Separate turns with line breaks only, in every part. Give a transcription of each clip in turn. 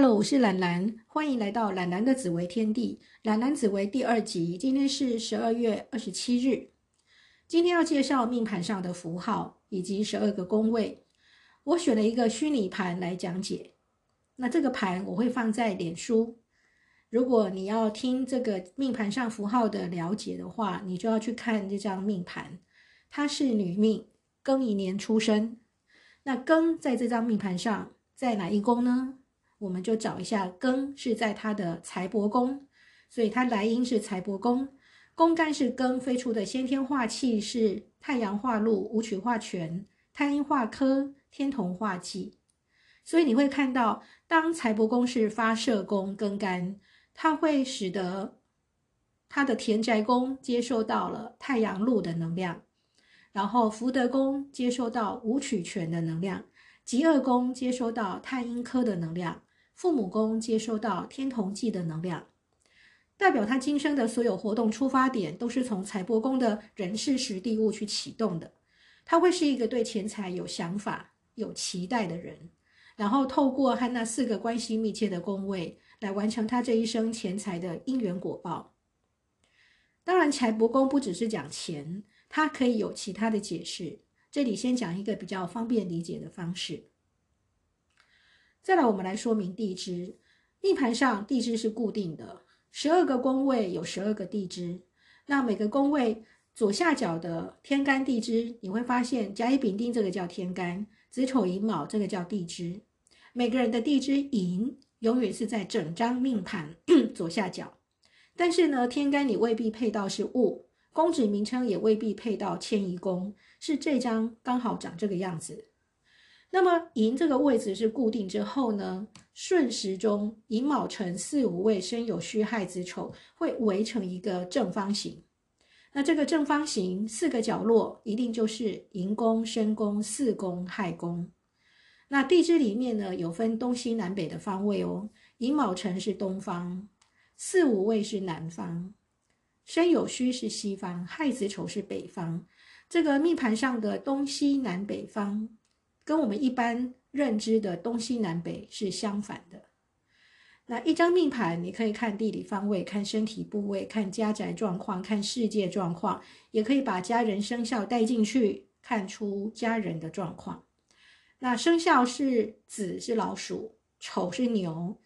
Hello，我是懒懒，欢迎来到懒懒的紫微天地。懒懒紫微第二集，今天是十二月二十七日。今天要介绍命盘上的符号以及十二个宫位。我选了一个虚拟盘来讲解。那这个盘我会放在脸书。如果你要听这个命盘上符号的了解的话，你就要去看这张命盘。它是女命，庚寅年出生。那庚在这张命盘上在哪一宫呢？我们就找一下庚是在他的财帛宫，所以它来因是财帛宫，宫干是庚飞出的先天化气是太阳化禄、武曲化权、太阴化科、天同化忌，所以你会看到，当财帛宫是发射宫庚干，它会使得他的田宅宫接受到了太阳禄的能量，然后福德宫接受到武曲权的能量，极恶宫接收到太阴科的能量。父母宫接收到天同忌的能量，代表他今生的所有活动出发点都是从财帛宫的人事实地物去启动的。他会是一个对钱财有想法、有期待的人，然后透过和那四个关系密切的宫位来完成他这一生钱财的因缘果报。当然，财帛宫不只是讲钱，它可以有其他的解释。这里先讲一个比较方便理解的方式。再来，我们来说明地支。命盘上地支是固定的，十二个宫位有十二个地支。那每个宫位左下角的天干地支，你会发现甲乙丙丁这个叫天干，子丑寅卯这个叫地支。每个人的地支寅永远是在整张命盘 左下角，但是呢，天干你未必配到是戊，宫址名称也未必配到迁移宫，是这张刚好长这个样子。那么寅这个位置是固定之后呢，顺时钟寅卯辰巳午未申酉戌亥子丑会围成一个正方形。那这个正方形四个角落一定就是寅宫、申宫、巳宫、亥宫。那地支里面呢有分东西南北的方位哦，寅卯辰是东方，巳午未是南方，申酉戌是西方，亥子丑是北方。这个命盘上的东西南北方。跟我们一般认知的东西南北是相反的。那一张命盘，你可以看地理方位、看身体部位、看家宅状况、看世界状况，也可以把家人生肖带进去，看出家人的状况。那生肖是子是老鼠，丑是牛，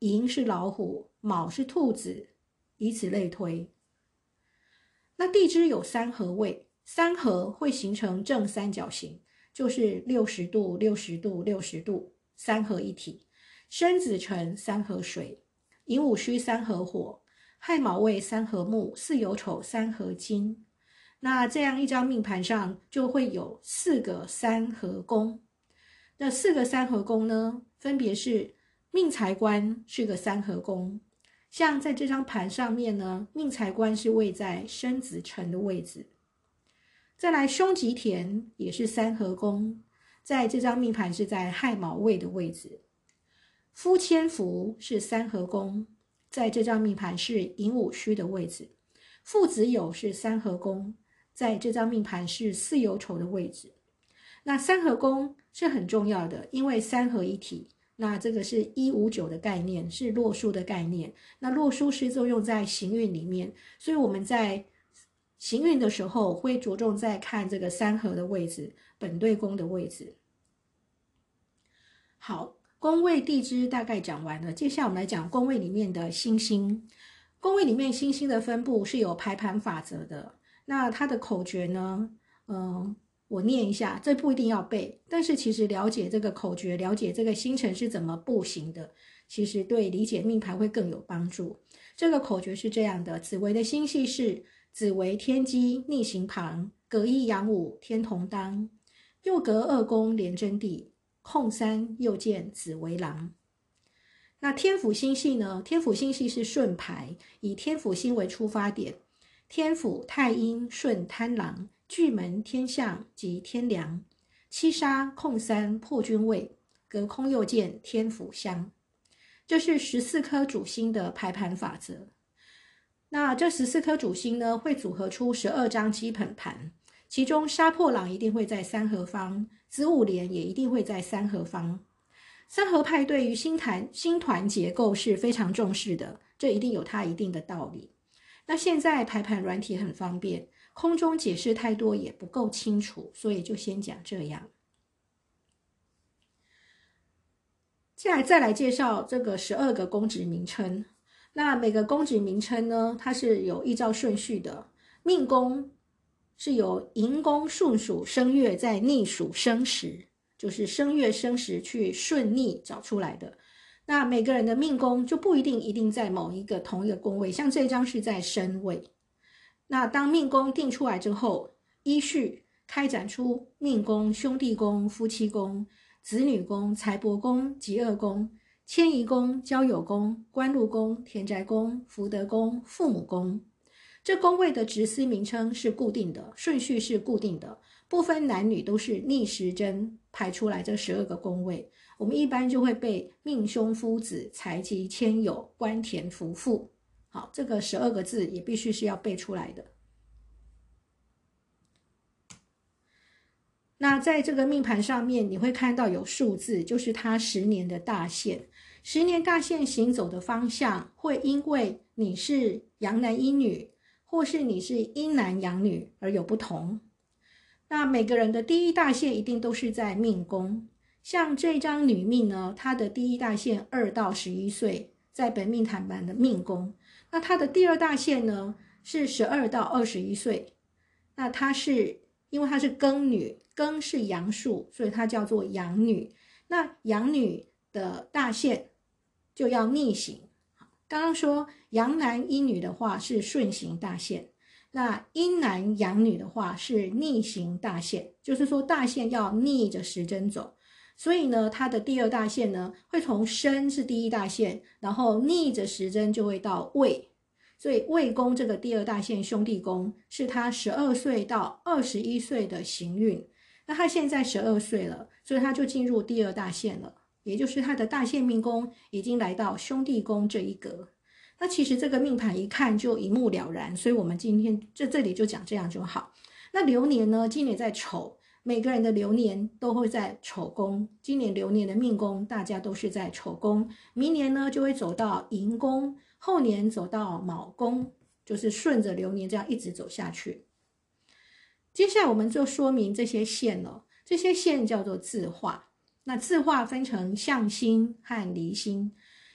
寅是老虎，卯是兔子，以此类推。那地支有三合位，三合会形成正三角形。就是六十度、六十度、六十度，三合一体。申子辰三合水，寅午戌三合火，亥卯未三合木，巳酉丑三合金。那这样一张命盘上就会有四个三合宫。那四个三合宫呢，分别是命财官是个三合宫，像在这张盘上面呢，命财官是位在申子辰的位置。再来，凶吉田也是三合宫，在这张命盘是在亥卯未的位置。夫千福是三合宫，在这张命盘是寅午戌的位置。父子友是三合宫，在这张命盘是巳酉丑的位置。那三合宫是很重要的，因为三合一体。那这个是一五九的概念，是洛书的概念。那洛书是作用在行运里面，所以我们在。行运的时候会着重在看这个三合的位置，本对宫的位置。好，宫位地支大概讲完了，接下来我们来讲宫位里面的星星。宫位里面星星的分布是有排盘法则的。那它的口诀呢？嗯，我念一下，这不一定要背，但是其实了解这个口诀，了解这个星辰是怎么步行的，其实对理解命盘会更有帮助。这个口诀是这样的：紫微的星系是。子为天机逆行旁，隔一阳五天同当，又隔二宫连贞地，空三又见子为郎。那天府星系呢？天府星系是顺排，以天府星为出发点，天府太阴顺贪狼，巨门天象及天梁，七杀空三破军位，隔空又见天府相。这是十四颗主星的排盘法则。那这十四颗主星呢，会组合出十二张基本盘，其中杀破狼一定会在三合方，子午连也一定会在三合方。三合派对于星团星团结构是非常重视的，这一定有它一定的道理。那现在排盘软体很方便，空中解释太多也不够清楚，所以就先讲这样。接下来再来介绍这个十二个公职名称。那每个宫职名称呢，它是有依照顺序的。命宫是由寅宫顺属生月在逆属生时，就是生月生时去顺逆找出来的。那每个人的命宫就不一定一定在某一个同一个宫位，像这张是在申位。那当命宫定出来之后，依序开展出命宫、兄弟宫、夫妻宫。子女宫、财帛宫、吉厄宫、迁移宫、交友宫、官禄宫、田宅宫、福德宫、父母宫，这宫位的职司名称是固定的，顺序是固定的，不分男女，都是逆时针排出来这十二个宫位。我们一般就会背命凶夫子、财吉迁友、官田福父。好，这个十二个字也必须是要背出来的。那在这个命盘上面，你会看到有数字，就是它十年的大限。十年大限行走的方向，会因为你是阳男阴女，或是你是阴男阳女而有不同。那每个人的第一大限一定都是在命宫。像这张女命呢，她的第一大限二到十一岁，在本命盘版的命宫。那她的第二大限呢，是十二到二十一岁。那她是因为她是庚女。庚是阳数，所以她叫做阳女。那阳女的大限就要逆行。刚刚说阳男阴女的话是顺行大限，那阴男阳女的话是逆行大限，就是说大限要逆着时针走。所以呢，它的第二大限呢会从身是第一大限，然后逆着时针就会到未。所以未宫这个第二大限兄弟宫是他十二岁到二十一岁的行运。那他现在十二岁了，所以他就进入第二大限了，也就是他的大限命宫已经来到兄弟宫这一格。那其实这个命盘一看就一目了然，所以我们今天在这里就讲这样就好。那流年呢？今年在丑，每个人的流年都会在丑宫。今年流年的命宫，大家都是在丑宫。明年呢就会走到寅宫，后年走到卯宫，就是顺着流年这样一直走下去。接下来我们就说明这些线了。这些线叫做字画。那字画分成向心和离心。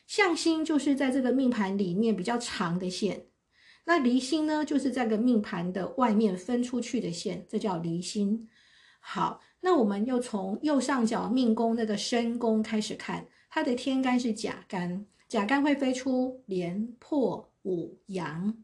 向心就是在这个命盘里面比较长的线，那离心呢，就是在个命盘的外面分出去的线，这叫离心。好，那我们又从右上角命宫那个申宫开始看，它的天干是甲干，甲干会飞出廉破五阳。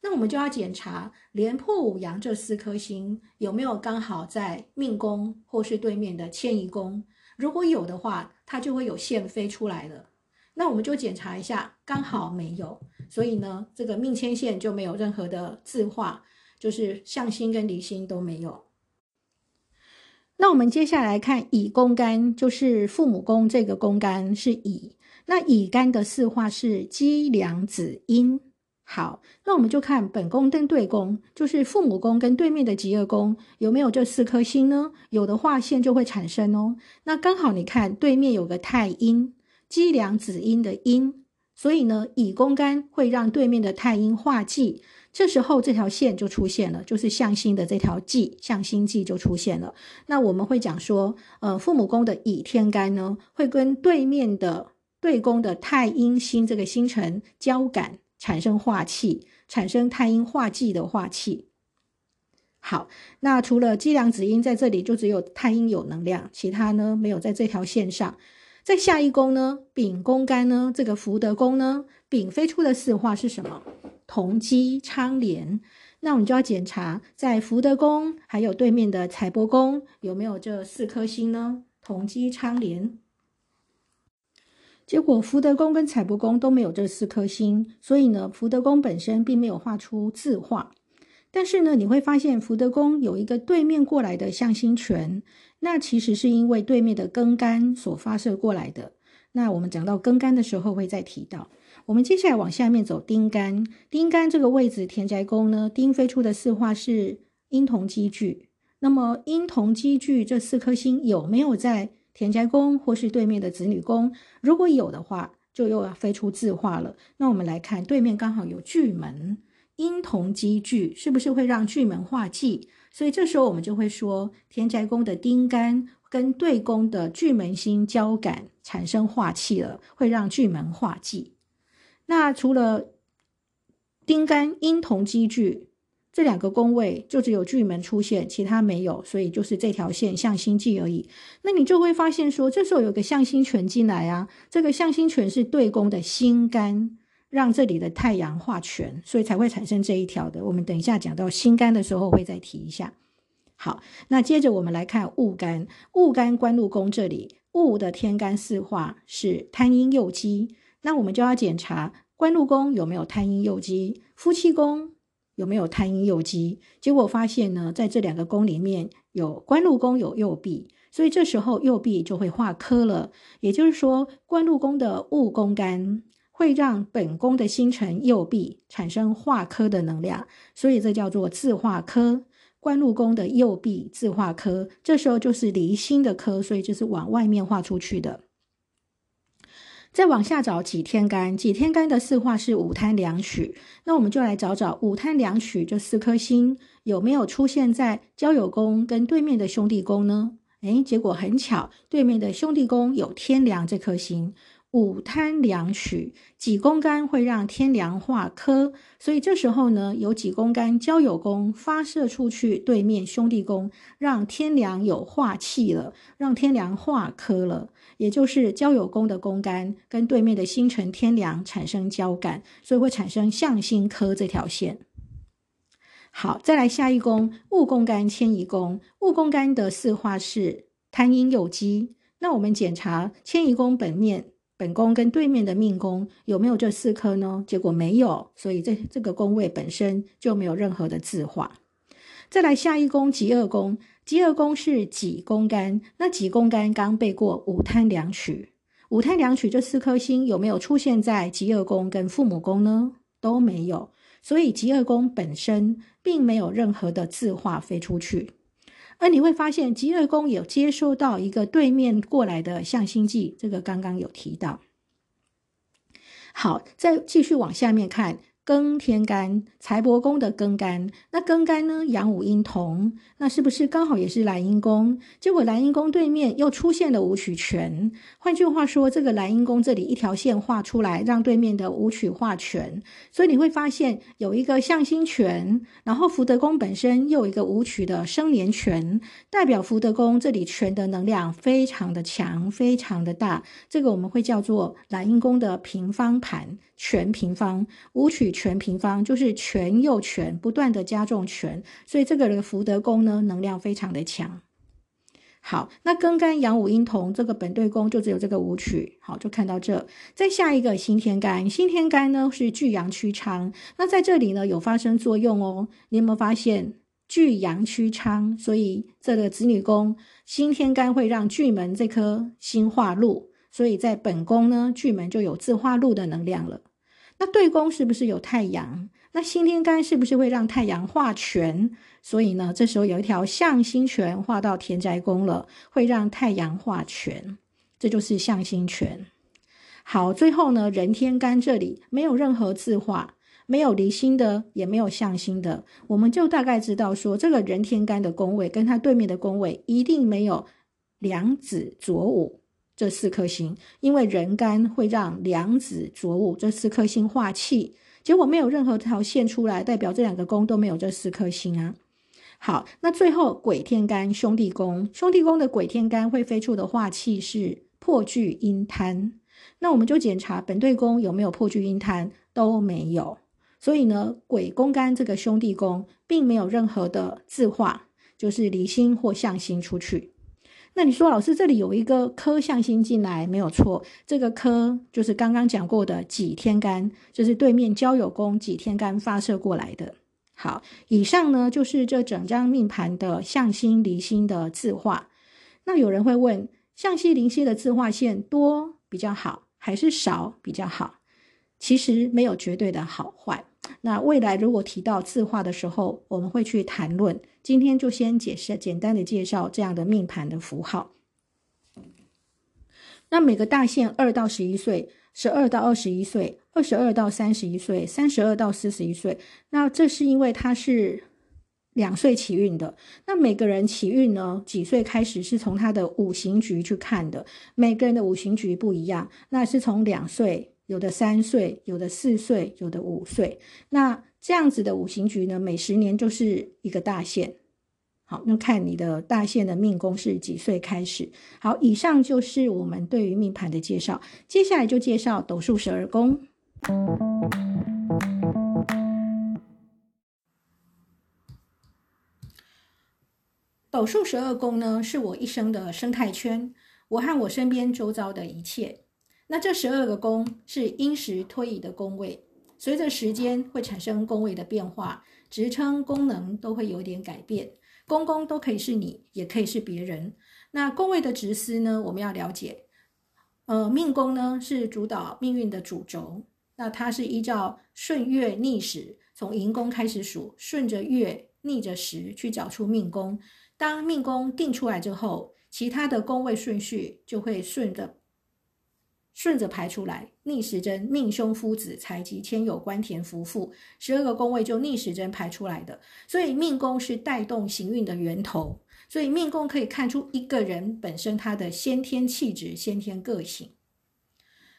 那我们就要检查廉破五阳这四颗星有没有刚好在命宫或是对面的迁移宫，如果有的话，它就会有线飞出来了。那我们就检查一下，刚好没有，所以呢，这个命迁线就没有任何的字画，就是向心跟离心都没有。那我们接下来看乙宫干，就是父母宫这个宫干是乙，那乙干的四画是鸡、梁、子、阴。好，那我们就看本宫跟对宫，就是父母宫跟对面的极恶宫有没有这四颗星呢？有的话，线就会产生哦。那刚好你看对面有个太阴，积梁子阴的阴，所以呢，乙宫干会让对面的太阴化忌，这时候这条线就出现了，就是向心的这条忌，向心忌就出现了。那我们会讲说，呃，父母宫的乙天干呢，会跟对面的对宫的太阴星这个星辰交感。产生化气，产生太阴化忌的化气。好，那除了积梁子阴在这里，就只有太阴有能量，其他呢没有在这条线上。在下一宫呢，丙宫干呢，这个福德宫呢，丙飞出的四化是什么？同基昌连。那我们就要检查在福德宫还有对面的财帛宫有没有这四颗星呢？同基昌连。结果福德宫跟财帛宫都没有这四颗星，所以呢，福德宫本身并没有画出字画。但是呢，你会发现福德宫有一个对面过来的向心拳，那其实是因为对面的庚干所发射过来的。那我们讲到庚干的时候会再提到。我们接下来往下面走，丁干，丁干这个位置田宅宫呢，丁飞出的四画是阴同积聚。那么阴同积聚这四颗星有没有在？田宅宫或是对面的子女宫，如果有的话，就又要飞出字画了。那我们来看，对面刚好有巨门，阴同积聚，是不是会让巨门化忌？所以这时候我们就会说，田宅宫的丁干跟对宫的巨门星交感，产生化气了，会让巨门化忌。那除了丁干阴同积聚。这两个宫位就只有巨门出现，其他没有，所以就是这条线向心忌而已。那你就会发现说，这时候有个向心权进来啊，这个向心权是对宫的心肝，让这里的太阳化权，所以才会产生这一条的。我们等一下讲到心肝的时候会再提一下。好，那接着我们来看戊干，戊干官禄宫这里戊的天干四化是贪阴右基，那我们就要检查官禄宫有没有贪阴右基，夫妻宫。有没有贪阴右基？结果发现呢，在这两个宫里面有官禄宫有右弼，所以这时候右弼就会化科了。也就是说，官禄宫的戊宫干会让本宫的星辰右弼产生化科的能量，所以这叫做自化科。官禄宫的右弼自化科，这时候就是离心的科，所以就是往外面画出去的。再往下找几天干，几天干的四化是五贪两曲，那我们就来找找五贪两曲这四颗星有没有出现在交友宫跟对面的兄弟宫呢？诶，结果很巧，对面的兄弟宫有天梁这颗星。五贪两曲，己宫干会让天梁化科，所以这时候呢，有己宫干交友宫发射出去，对面兄弟宫让天梁有化气了，让天梁化科了，也就是交友宫的宫干跟对面的星辰天梁产生交感，所以会产生向心科这条线。好，再来下一宫戊宫干迁移宫，戊宫干的四化是贪阴有机，那我们检查迁移宫本面。本宫跟对面的命宫有没有这四颗呢？结果没有，所以这这个宫位本身就没有任何的字画。再来下一宫极恶宫，极恶宫是己宫干，那己宫干刚背过五贪两曲，五贪两曲这四颗星有没有出现在极恶宫跟父母宫呢？都没有，所以极恶宫本身并没有任何的字画飞出去。而你会发现，极恶宫有接收到一个对面过来的向心剂，这个刚刚有提到。好，再继续往下面看。庚天干财帛宫的庚干，那庚干呢？阳五阴同，那是不是刚好也是蓝阴宫？结果蓝阴宫对面又出现了武曲权。换句话说，这个蓝阴宫这里一条线画出来，让对面的武曲化权。所以你会发现有一个向心权，然后福德宫本身又有一个武曲的生年权，代表福德宫这里权的能量非常的强，非常的大。这个我们会叫做蓝阴宫的平方盘。全平方，五曲全平方就是全又全，不断的加重权，所以这个的福德宫呢，能量非常的强。好，那庚干阳武阴同这个本对宫就只有这个五曲，好，就看到这。再下一个辛天干，辛天干呢是巨阳曲昌，那在这里呢有发生作用哦。你有没有发现巨阳曲昌？所以这个子女宫辛天干会让巨门这颗星化禄。所以在本宫呢，巨门就有自化禄的能量了。那对宫是不是有太阳？那辛天干是不是会让太阳化权？所以呢，这时候有一条向心权画到田宅宫了，会让太阳化权，这就是向心权。好，最后呢，人天干这里没有任何字画，没有离心的，也没有向心的，我们就大概知道说，这个人天干的宫位跟它对面的宫位一定没有两子左午。这四颗星，因为人干会让两子着物这四颗星化气，结果没有任何条线出来，代表这两个宫都没有这四颗星啊。好，那最后鬼天干兄弟宫，兄弟宫的鬼天干会飞出的化气是破巨阴贪，那我们就检查本对宫有没有破巨阴贪，都没有。所以呢，鬼宫干这个兄弟宫并没有任何的字化，就是离心或向心出去。那你说，老师这里有一个科向心进来，没有错。这个科就是刚刚讲过的几天干，就是对面交友宫几天干发射过来的。好，以上呢就是这整张命盘的向心离心的字画。那有人会问，向心离心的字画线多比较好，还是少比较好？其实没有绝对的好坏。那未来如果提到字画的时候，我们会去谈论。今天就先解释简单的介绍这样的命盘的符号。那每个大限二到十一岁，十二到二十一岁，二十二到三十一岁，三十二到四十一岁。那这是因为它是两岁起运的。那每个人起运呢，几岁开始是从他的五行局去看的。每个人的五行局不一样，那是从两岁，有的三岁，有的四岁，有的五岁。那这样子的五行局呢，每十年就是一个大限。好，那看你的大限的命宫是几岁开始。好，以上就是我们对于命盘的介绍，接下来就介绍斗数十二宫。斗数十二宫呢，是我一生的生态圈，我和我身边周遭的一切。那这十二个宫是因时推移的宫位，随着时间会产生宫位的变化，职称功能都会有点改变。宫宫都可以是你，也可以是别人。那宫位的职司呢？我们要了解，呃，命宫呢是主导命运的主轴，那它是依照顺月逆时，从寅宫开始数，顺着月逆着时去找出命宫。当命宫定出来之后，其他的宫位顺序就会顺着。顺着排出来，逆时针命凶夫子财吉迁有官田夫妇，十二个宫位就逆时针排出来的。所以命宫是带动行运的源头，所以命宫可以看出一个人本身他的先天气质、先天个性。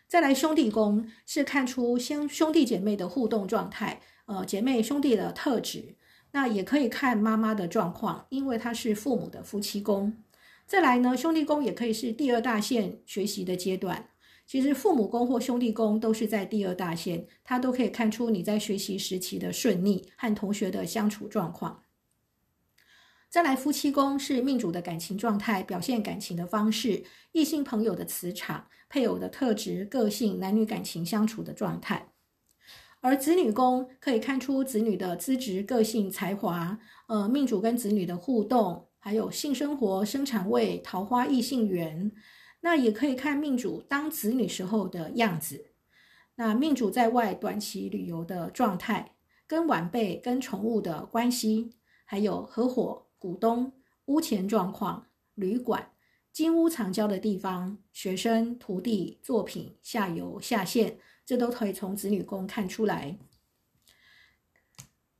再来兄弟宫是看出兄兄弟姐妹的互动状态，呃，姐妹兄弟的特质。那也可以看妈妈的状况，因为它是父母的夫妻宫。再来呢，兄弟宫也可以是第二大线学习的阶段。其实父母宫或兄弟宫都是在第二大线，它都可以看出你在学习时期的顺利和同学的相处状况。再来，夫妻宫是命主的感情状态、表现感情的方式、异性朋友的磁场、配偶的特质、个性、男女感情相处的状态。而子女宫可以看出子女的资质、个性、才华，呃，命主跟子女的互动，还有性生活、生产位、桃花、异性缘。那也可以看命主当子女时候的样子，那命主在外短期旅游的状态，跟晚辈、跟宠物的关系，还有合伙、股东、屋前状况、旅馆、金屋藏娇的地方、学生、徒弟、作品、下游、下线，这都可以从子女宫看出来。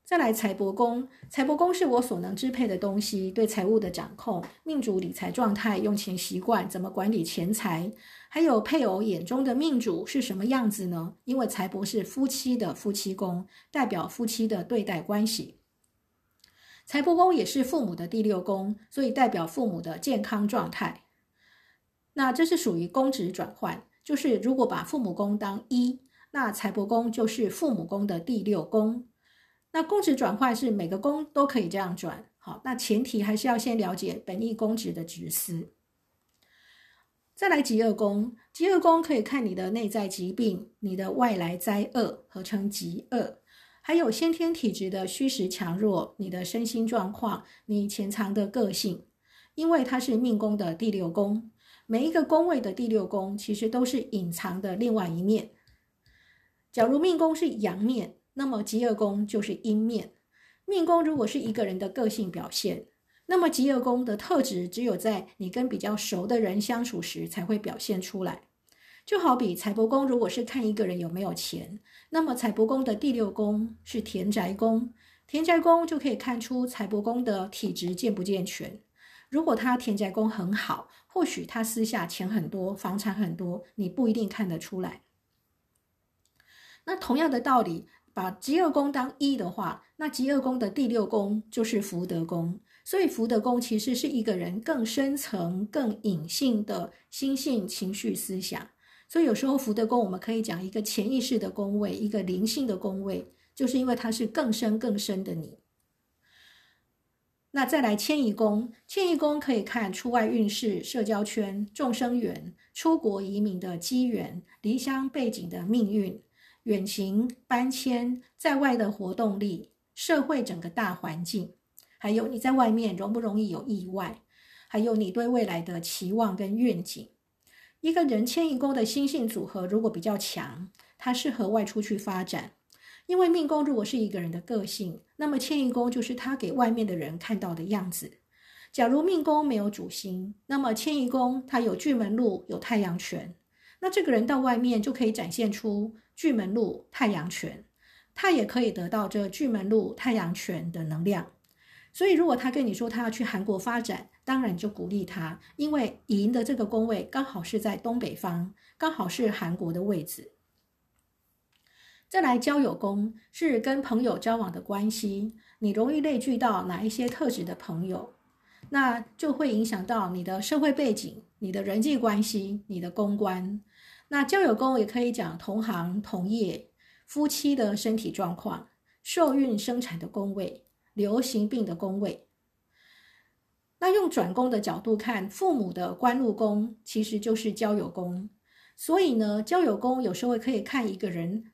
再来财帛宫，财帛宫是我所能支配的东西，对财务的掌控，命主理财状态、用钱习惯、怎么管理钱财，还有配偶眼中的命主是什么样子呢？因为财帛是夫妻的夫妻宫，代表夫妻的对待关系。财帛宫也是父母的第六宫，所以代表父母的健康状态。那这是属于宫职转换，就是如果把父母宫当一，那财帛宫就是父母宫的第六宫。那宫职转换是每个宫都可以这样转，好，那前提还是要先了解本意宫职的职司。再来极恶宫，极恶宫可以看你的内在疾病、你的外来灾厄，合称极恶，还有先天体质的虚实强弱、你的身心状况、你潜藏的个性，因为它是命宫的第六宫，每一个宫位的第六宫其实都是隐藏的另外一面。假如命宫是阳面。那么极恶宫就是阴面，命宫如果是一个人的个性表现，那么极恶宫的特质只有在你跟比较熟的人相处时才会表现出来。就好比财帛宫如果是看一个人有没有钱，那么财帛宫的第六宫是田宅宫，田宅宫就可以看出财帛宫的体质健不健全。如果他田宅宫很好，或许他私下钱很多，房产很多，你不一定看得出来。那同样的道理。把极恶宫当一的话，那极恶宫的第六宫就是福德宫，所以福德宫其实是一个人更深层、更隐性的心性、情绪、思想。所以有时候福德宫我们可以讲一个潜意识的宫位，一个灵性的宫位，就是因为它是更深、更深的你。那再来迁移宫，迁移宫可以看出外运势、社交圈、众生缘、出国移民的机缘、离乡背景的命运。远行、搬迁，在外的活动力，社会整个大环境，还有你在外面容不容易有意外，还有你对未来的期望跟愿景。一个人迁移宫的星性组合如果比较强，他适合外出去发展。因为命宫如果是一个人的个性，那么迁移宫就是他给外面的人看到的样子。假如命宫没有主星，那么迁移宫它有巨门禄，有太阳权，那这个人到外面就可以展现出巨门禄、太阳权，他也可以得到这巨门禄、太阳权的能量。所以，如果他跟你说他要去韩国发展，当然就鼓励他，因为寅的这个宫位刚好是在东北方，刚好是韩国的位置。再来，交友宫是跟朋友交往的关系，你容易类聚到哪一些特质的朋友，那就会影响到你的社会背景、你的人际关系、你的公关。那交友宫也可以讲同行同业、夫妻的身体状况、受孕生产的宫位、流行病的宫位。那用转宫的角度看，父母的官禄宫其实就是交友宫，所以呢，交友宫有时候可以看一个人。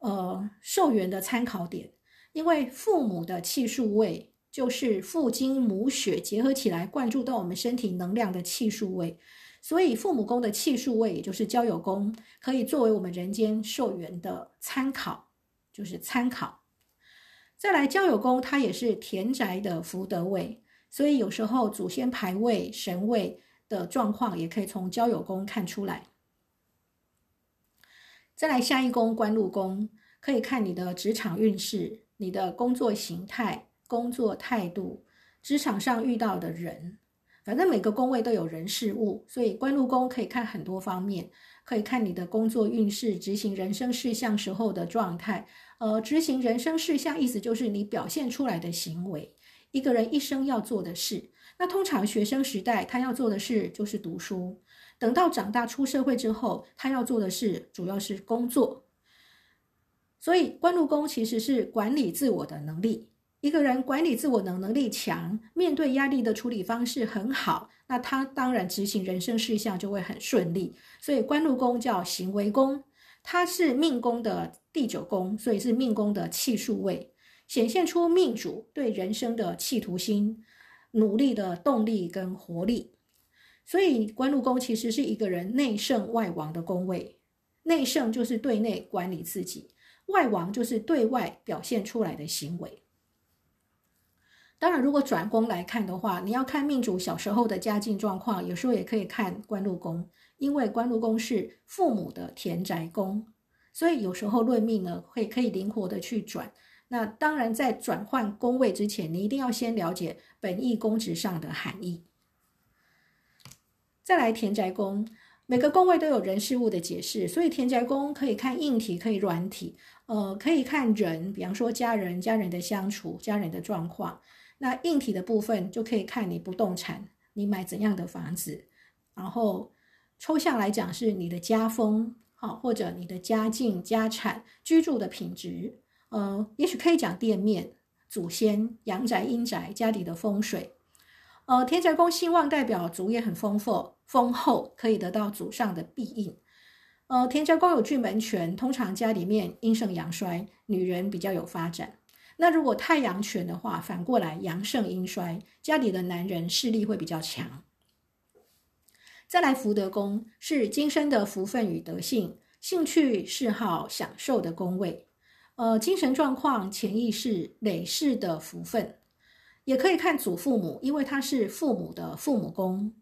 呃，寿元的参考点，因为父母的气数位就是父精母血结合起来灌注到我们身体能量的气数位，所以父母宫的气数位，也就是交友宫，可以作为我们人间寿元的参考，就是参考。再来，交友宫它也是田宅的福德位，所以有时候祖先牌位、神位的状况，也可以从交友宫看出来。再来下一宫官禄宫，可以看你的职场运势、你的工作形态、工作态度、职场上遇到的人，反正每个宫位都有人事物，所以官禄宫可以看很多方面，可以看你的工作运势、执行人生事项时候的状态。呃，执行人生事项意思就是你表现出来的行为，一个人一生要做的事。那通常学生时代他要做的事就是读书。等到长大出社会之后，他要做的事主要是工作。所以官禄宫其实是管理自我的能力。一个人管理自我能能力强，面对压力的处理方式很好，那他当然执行人生事项就会很顺利。所以官禄宫叫行为宫，它是命宫的第九宫，所以是命宫的气数位，显现出命主对人生的企图心、努力的动力跟活力。所以官禄宫其实是一个人内圣外王的宫位，内圣就是对内管理自己，外王就是对外表现出来的行为。当然，如果转宫来看的话，你要看命主小时候的家境状况，有时候也可以看官禄宫，因为官禄宫是父母的田宅宫，所以有时候论命呢会可以灵活的去转。那当然，在转换宫位之前，你一定要先了解本意宫职上的含义。再来田宅宫，每个宫位都有人事物的解释，所以田宅宫可以看硬体，可以软体，呃，可以看人，比方说家人、家人的相处、家人的状况。那硬体的部分就可以看你不动产，你买怎样的房子，然后抽象来讲是你的家风，好，或者你的家境、家产、居住的品质，呃，也许可以讲店面、祖先、阳宅、阴宅、家里的风水。呃，田宅宫兴旺代表祖业很丰富、丰厚，可以得到祖上的庇应。呃，田宅宫有巨门权，通常家里面阴盛阳衰，女人比较有发展。那如果太阳权的话，反过来阳盛阴衰，家里的男人势力会比较强。再来福德宫是今生的福分与德性、兴趣嗜好、享受的宫位。呃，精神状况、潜意识、累世的福分。也可以看祖父母，因为他是父母的父母宫。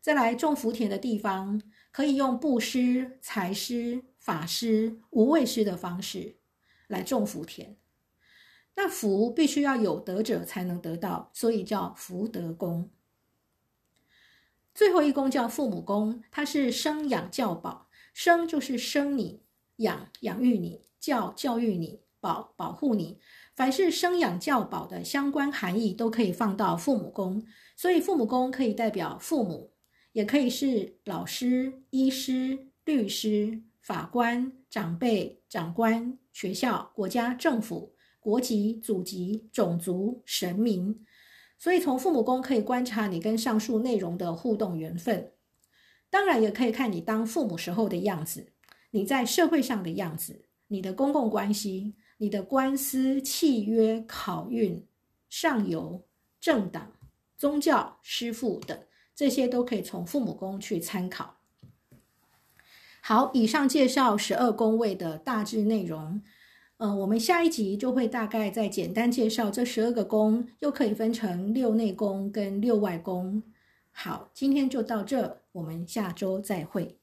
再来种福田的地方，可以用布施、财施、法施、无畏施的方式来种福田。那福必须要有德者才能得到，所以叫福德宫。最后一宫叫父母宫，它是生养教保，生就是生你，养养育你，教教育你，保保护你。凡是生养教保的相关含义，都可以放到父母宫，所以父母宫可以代表父母，也可以是老师、医师、律师、法官、长辈、长官、学校、国家、政府、国籍、祖籍、种族、神明。所以从父母宫可以观察你跟上述内容的互动缘分，当然也可以看你当父母时候的样子，你在社会上的样子，你的公共关系。你的官司、契约、考运、上游、政党、宗教、师傅等，这些都可以从父母宫去参考。好，以上介绍十二宫位的大致内容。呃，我们下一集就会大概再简单介绍这十二个宫，又可以分成六内宫跟六外宫。好，今天就到这，我们下周再会。